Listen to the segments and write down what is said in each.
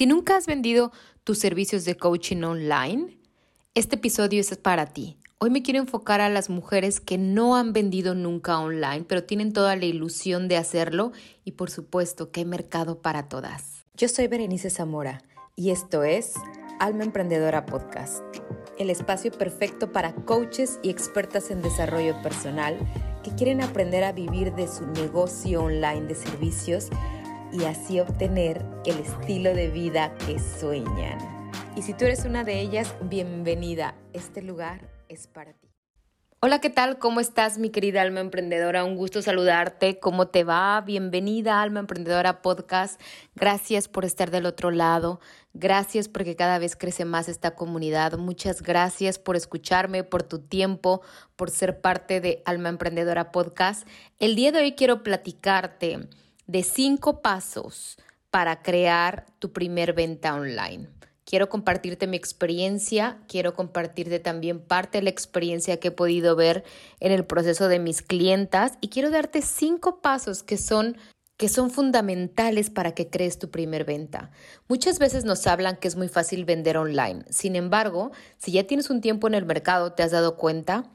Si nunca has vendido tus servicios de coaching online, este episodio es para ti. Hoy me quiero enfocar a las mujeres que no han vendido nunca online, pero tienen toda la ilusión de hacerlo y por supuesto que hay mercado para todas. Yo soy Berenice Zamora y esto es Alma Emprendedora Podcast, el espacio perfecto para coaches y expertas en desarrollo personal que quieren aprender a vivir de su negocio online de servicios y así obtener el estilo de vida que sueñan. Y si tú eres una de ellas, bienvenida. Este lugar es para ti. Hola, ¿qué tal? ¿Cómo estás, mi querida alma emprendedora? Un gusto saludarte. ¿Cómo te va? Bienvenida, Alma Emprendedora Podcast. Gracias por estar del otro lado. Gracias porque cada vez crece más esta comunidad. Muchas gracias por escucharme, por tu tiempo, por ser parte de Alma Emprendedora Podcast. El día de hoy quiero platicarte de cinco pasos para crear tu primer venta online. Quiero compartirte mi experiencia, quiero compartirte también parte de la experiencia que he podido ver en el proceso de mis clientas y quiero darte cinco pasos que son que son fundamentales para que crees tu primer venta. Muchas veces nos hablan que es muy fácil vender online. Sin embargo, si ya tienes un tiempo en el mercado, te has dado cuenta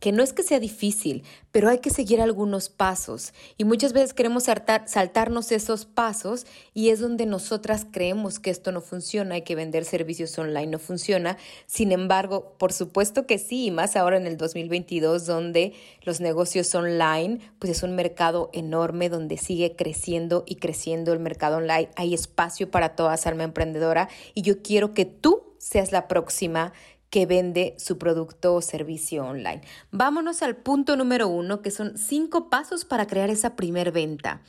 que no es que sea difícil, pero hay que seguir algunos pasos y muchas veces queremos saltarnos esos pasos y es donde nosotras creemos que esto no funciona y que vender servicios online no funciona. Sin embargo, por supuesto que sí, y más ahora en el 2022 donde los negocios online, pues es un mercado enorme donde sigue creciendo y creciendo el mercado online. Hay espacio para toda alma emprendedora y yo quiero que tú seas la próxima que vende su producto o servicio online. Vámonos al punto número uno, que son cinco pasos para crear esa primer venta.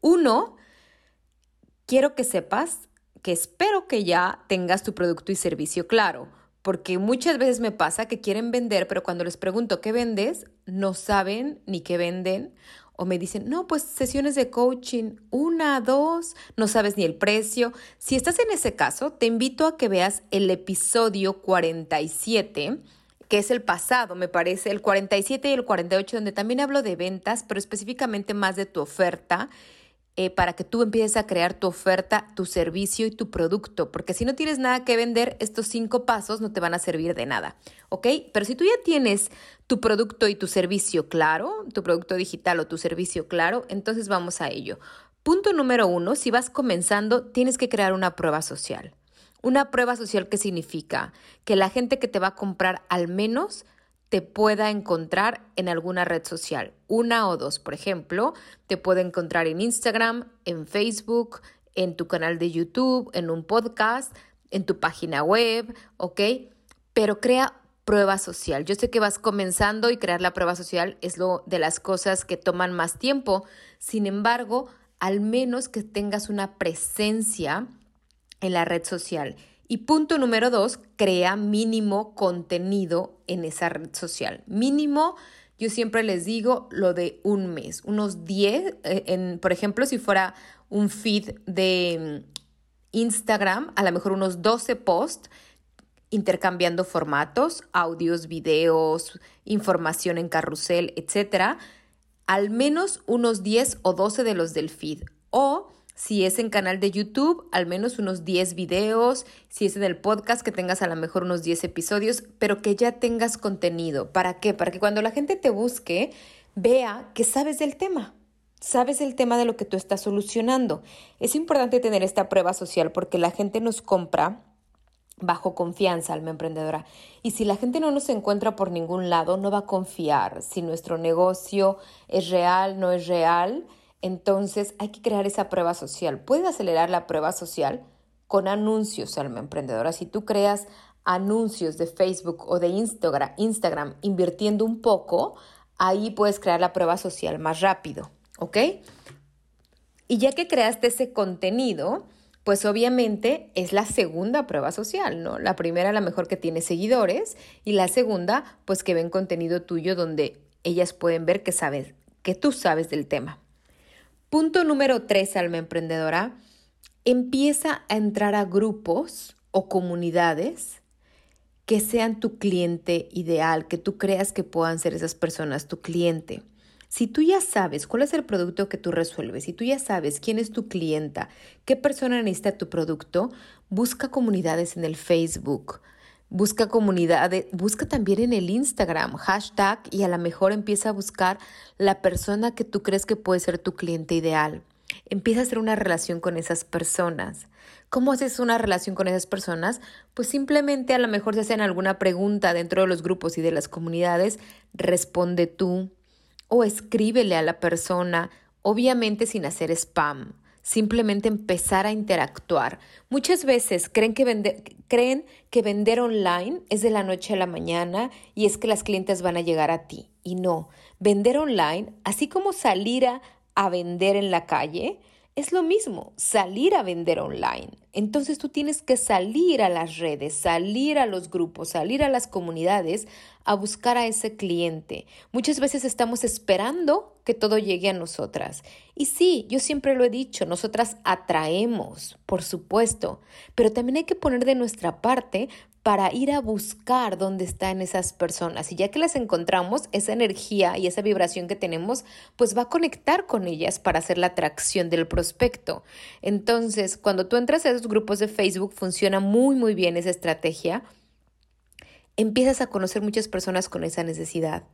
Uno, quiero que sepas que espero que ya tengas tu producto y servicio claro, porque muchas veces me pasa que quieren vender, pero cuando les pregunto qué vendes, no saben ni qué venden o me dicen, no, pues sesiones de coaching, una, dos, no sabes ni el precio. Si estás en ese caso, te invito a que veas el episodio 47 que es el pasado, me parece, el 47 y el 48, donde también hablo de ventas, pero específicamente más de tu oferta eh, para que tú empieces a crear tu oferta, tu servicio y tu producto, porque si no tienes nada que vender, estos cinco pasos no te van a servir de nada, ¿ok? Pero si tú ya tienes tu producto y tu servicio claro, tu producto digital o tu servicio claro, entonces vamos a ello. Punto número uno, si vas comenzando, tienes que crear una prueba social. Una prueba social que significa que la gente que te va a comprar al menos te pueda encontrar en alguna red social, una o dos, por ejemplo, te puede encontrar en Instagram, en Facebook, en tu canal de YouTube, en un podcast, en tu página web, ¿ok? Pero crea prueba social. Yo sé que vas comenzando y crear la prueba social es lo de las cosas que toman más tiempo. Sin embargo, al menos que tengas una presencia en la red social. Y punto número dos, crea mínimo contenido en esa red social. Mínimo, yo siempre les digo lo de un mes, unos 10, eh, por ejemplo, si fuera un feed de mm, Instagram, a lo mejor unos 12 posts intercambiando formatos, audios, videos, información en carrusel, etcétera, al menos unos 10 o 12 de los del feed. O si es en canal de YouTube, al menos unos 10 videos. Si es en el podcast, que tengas a lo mejor unos 10 episodios, pero que ya tengas contenido. ¿Para qué? Para que cuando la gente te busque, vea que sabes del tema. Sabes el tema de lo que tú estás solucionando. Es importante tener esta prueba social porque la gente nos compra bajo confianza, alma emprendedora. Y si la gente no nos encuentra por ningún lado, no va a confiar si nuestro negocio es real, no es real entonces hay que crear esa prueba social. Puedes acelerar la prueba social con anuncios, alma emprendedora. Si tú creas anuncios de Facebook o de Instagram, Instagram invirtiendo un poco, ahí puedes crear la prueba social más rápido, ¿ok? Y ya que creaste ese contenido, pues obviamente es la segunda prueba social, ¿no? La primera a lo mejor que tiene seguidores y la segunda pues que ven contenido tuyo donde ellas pueden ver que sabes, que tú sabes del tema. Punto número tres, alma emprendedora, empieza a entrar a grupos o comunidades que sean tu cliente ideal, que tú creas que puedan ser esas personas tu cliente. Si tú ya sabes cuál es el producto que tú resuelves, si tú ya sabes quién es tu clienta, qué persona necesita tu producto, busca comunidades en el Facebook. Busca comunidades, busca también en el Instagram, hashtag, y a lo mejor empieza a buscar la persona que tú crees que puede ser tu cliente ideal. Empieza a hacer una relación con esas personas. ¿Cómo haces una relación con esas personas? Pues simplemente a lo mejor se hacen alguna pregunta dentro de los grupos y de las comunidades, responde tú o escríbele a la persona, obviamente sin hacer spam, simplemente empezar a interactuar. Muchas veces creen que, vender, creen que vender online es de la noche a la mañana y es que las clientes van a llegar a ti. Y no, vender online, así como salir a, a vender en la calle, es lo mismo, salir a vender online. Entonces tú tienes que salir a las redes, salir a los grupos, salir a las comunidades a buscar a ese cliente. Muchas veces estamos esperando que todo llegue a nosotras. Y sí, yo siempre lo he dicho, nosotras atraemos, por supuesto, pero también hay que poner de nuestra parte para ir a buscar dónde están esas personas. Y ya que las encontramos, esa energía y esa vibración que tenemos, pues va a conectar con ellas para hacer la atracción del prospecto. Entonces, cuando tú entras a esos grupos de Facebook, funciona muy, muy bien esa estrategia. Empiezas a conocer muchas personas con esa necesidad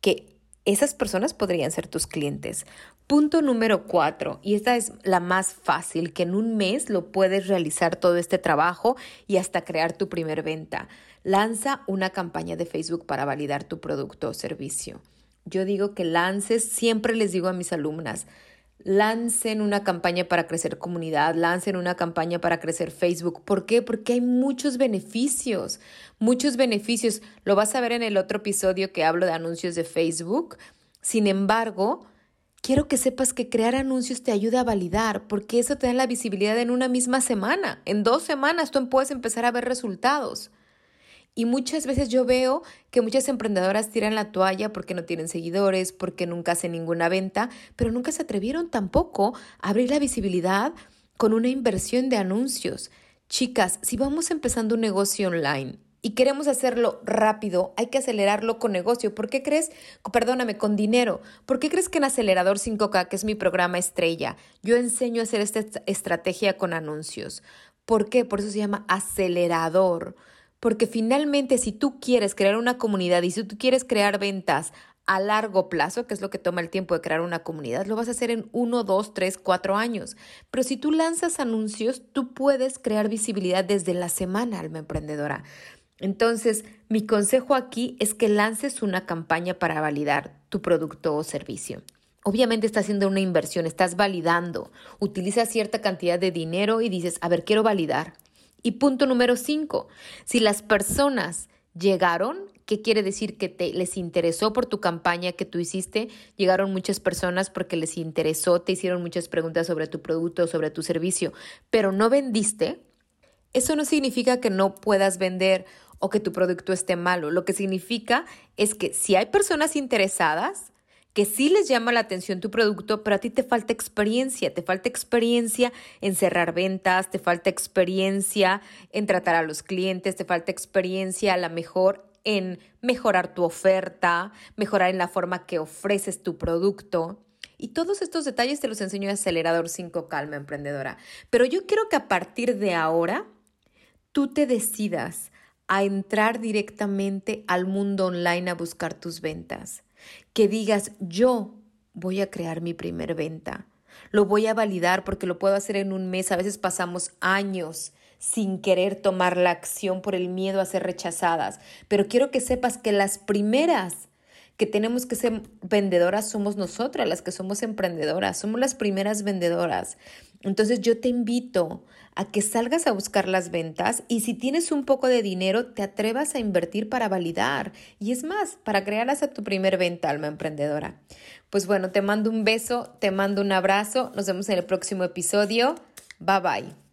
que esas personas podrían ser tus clientes. Punto número cuatro, y esta es la más fácil, que en un mes lo puedes realizar todo este trabajo y hasta crear tu primer venta. Lanza una campaña de Facebook para validar tu producto o servicio. Yo digo que lances, siempre les digo a mis alumnas, lancen una campaña para crecer comunidad, lancen una campaña para crecer Facebook. ¿Por qué? Porque hay muchos beneficios, muchos beneficios. Lo vas a ver en el otro episodio que hablo de anuncios de Facebook. Sin embargo, quiero que sepas que crear anuncios te ayuda a validar, porque eso te da la visibilidad en una misma semana. En dos semanas tú puedes empezar a ver resultados. Y muchas veces yo veo que muchas emprendedoras tiran la toalla porque no tienen seguidores, porque nunca hacen ninguna venta, pero nunca se atrevieron tampoco a abrir la visibilidad con una inversión de anuncios. Chicas, si vamos empezando un negocio online y queremos hacerlo rápido, hay que acelerarlo con negocio. ¿Por qué crees? Perdóname, con dinero. ¿Por qué crees que en Acelerador 5K, que es mi programa estrella, yo enseño a hacer esta estrategia con anuncios? ¿Por qué? Por eso se llama acelerador porque finalmente si tú quieres crear una comunidad y si tú quieres crear ventas a largo plazo, que es lo que toma el tiempo de crear una comunidad, lo vas a hacer en uno, dos, tres, cuatro años. Pero si tú lanzas anuncios, tú puedes crear visibilidad desde la semana, alma emprendedora. Entonces, mi consejo aquí es que lances una campaña para validar tu producto o servicio. Obviamente estás haciendo una inversión, estás validando, utiliza cierta cantidad de dinero y dices, a ver, quiero validar. Y punto número cinco, si las personas llegaron, ¿qué quiere decir? Que te, les interesó por tu campaña que tú hiciste, llegaron muchas personas porque les interesó, te hicieron muchas preguntas sobre tu producto, sobre tu servicio, pero no vendiste, eso no significa que no puedas vender o que tu producto esté malo. Lo que significa es que si hay personas interesadas, que sí les llama la atención tu producto, pero a ti te falta experiencia, te falta experiencia en cerrar ventas, te falta experiencia en tratar a los clientes, te falta experiencia a lo mejor en mejorar tu oferta, mejorar en la forma que ofreces tu producto. Y todos estos detalles te los enseño en Acelerador 5 Calma Emprendedora. Pero yo quiero que a partir de ahora tú te decidas a entrar directamente al mundo online a buscar tus ventas que digas, yo voy a crear mi primer venta, lo voy a validar porque lo puedo hacer en un mes, a veces pasamos años sin querer tomar la acción por el miedo a ser rechazadas, pero quiero que sepas que las primeras que tenemos que ser vendedoras somos nosotras, las que somos emprendedoras, somos las primeras vendedoras. Entonces yo te invito a que salgas a buscar las ventas y si tienes un poco de dinero, te atrevas a invertir para validar. Y es más, para crear hasta tu primer venta, alma emprendedora. Pues bueno, te mando un beso, te mando un abrazo, nos vemos en el próximo episodio. Bye bye.